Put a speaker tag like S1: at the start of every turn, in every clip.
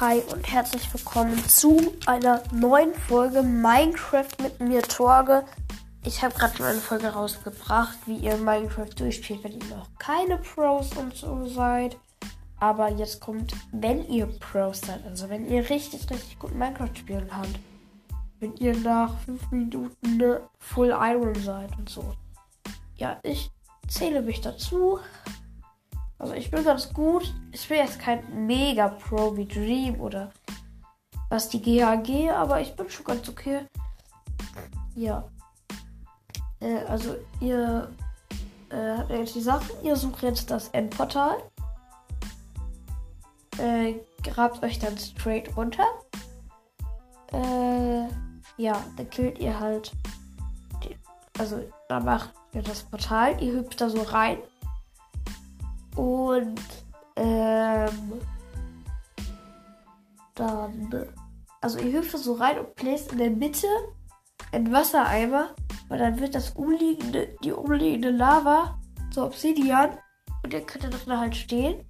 S1: Hi und herzlich willkommen zu einer neuen Folge Minecraft mit mir, Torge. Ich habe gerade eine Folge rausgebracht, wie ihr Minecraft durchspielt, wenn ihr noch keine Pros und so seid. Aber jetzt kommt, wenn ihr Pros seid, also wenn ihr richtig, richtig gut Minecraft spielen habt. Wenn ihr nach 5 Minuten Full Iron seid und so. Ja, ich zähle mich dazu. Also ich bin ganz gut. Ich bin jetzt kein Mega Pro wie Dream oder was die GAG, aber ich bin schon ganz okay. Ja. Äh, also ihr äh, habt jetzt die Sachen. Ihr sucht jetzt das Endportal. Äh, grabt euch dann straight runter. Äh, ja, dann killt ihr halt. Die, also dann macht ihr das Portal. Ihr hüpft da so rein. Und ähm, dann, also ihr hüpft so rein und bläst in der Mitte einen Wassereimer, weil dann wird das umliegende, die umliegende Lava so Obsidian und ihr könnt dann halt stehen.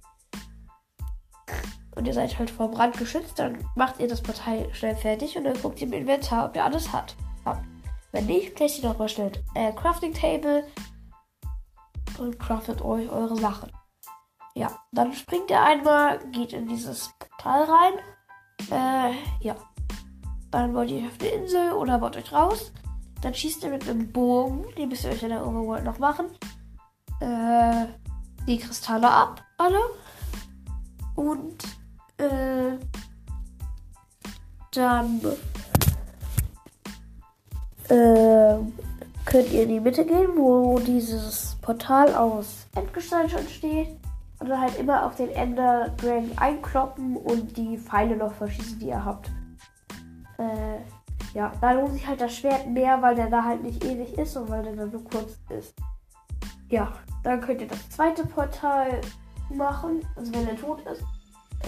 S1: Und ihr seid halt vor Brand geschützt, dann macht ihr das Portal schnell fertig und dann guckt ihr im Inventar, ob ihr alles hat. habt. Wenn nicht, lest ihr nochmal schnell äh, Crafting Table und craftet euch eure Sachen. Ja, dann springt ihr einmal, geht in dieses Portal rein. Äh, ja. Dann wollt ihr auf eine Insel oder baut euch raus. Dann schießt ihr mit einem Bogen, den müsst ihr euch in der Overworld noch machen. Äh, die Kristalle ab, alle. Und, äh, dann, äh, könnt ihr in die Mitte gehen, wo dieses Portal aus Endgestein schon steht. Und dann halt immer auf den Ender Dragon einkloppen und die Pfeile noch verschießen, die ihr habt. Äh, ja, da lohnt sich halt das Schwert mehr, weil der da halt nicht ewig ist und weil der dann nur kurz ist. Ja, dann könnt ihr das zweite Portal machen, also wenn er tot ist.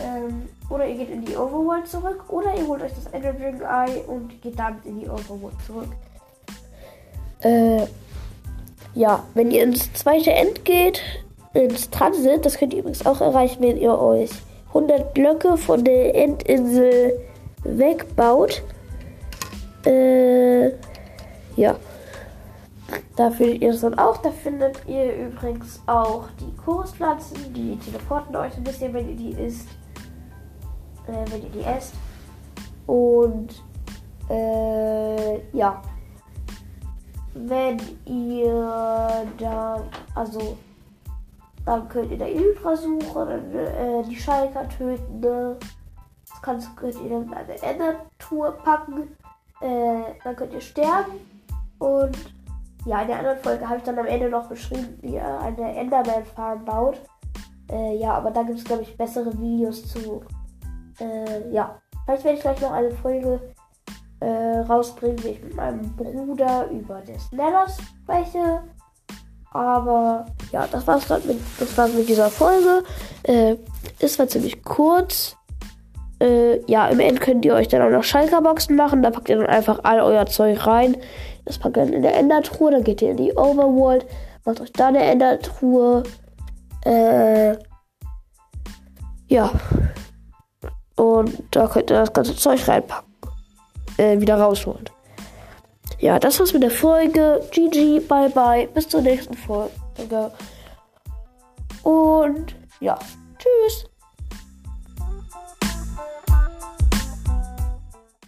S1: Ähm, oder ihr geht in die Overworld zurück. Oder ihr holt euch das Ender Dragon Eye und geht damit in die Overworld zurück. Äh, ja, wenn ihr ins zweite End geht, ins Transit, das könnt ihr übrigens auch erreichen, wenn ihr euch 100 Blöcke von der Endinsel wegbaut. Äh, ja. Da findet ihr es dann auch. Da findet ihr übrigens auch die Choruspflanzen. Die teleporten euch ein bisschen, wenn ihr die isst. Äh, wenn ihr die esst. Und äh, ja. Wenn ihr da, also dann könnt ihr da Ultra suchen, äh, die Schalker töten. Ne? Das kannst, könnt ihr dann eine Ender-Tour packen. Äh, dann könnt ihr sterben. Und ja, in der anderen Folge habe ich dann am Ende noch beschrieben, wie ihr eine Enderman-Farm baut. Äh, ja, aber da gibt es, glaube ich, bessere Videos zu. Äh, ja, vielleicht werde ich gleich noch eine Folge äh, rausbringen, wie ich mit meinem Bruder über das Nether spreche. Aber ja, das war's gerade mit, das war's mit dieser Folge. Äh, es war ziemlich kurz. Äh, ja, im End könnt ihr euch dann auch noch Schalker-Boxen machen. Da packt ihr dann einfach all euer Zeug rein. Das packt ihr dann in der Endertruhe. Dann geht ihr in die Overworld. Macht euch da eine Endertruhe. Äh, ja. Und da könnt ihr das ganze Zeug reinpacken. Äh, wieder rausholen ja, das war's mit der Folge. GG, bye bye. Bis zur nächsten Folge. Und ja.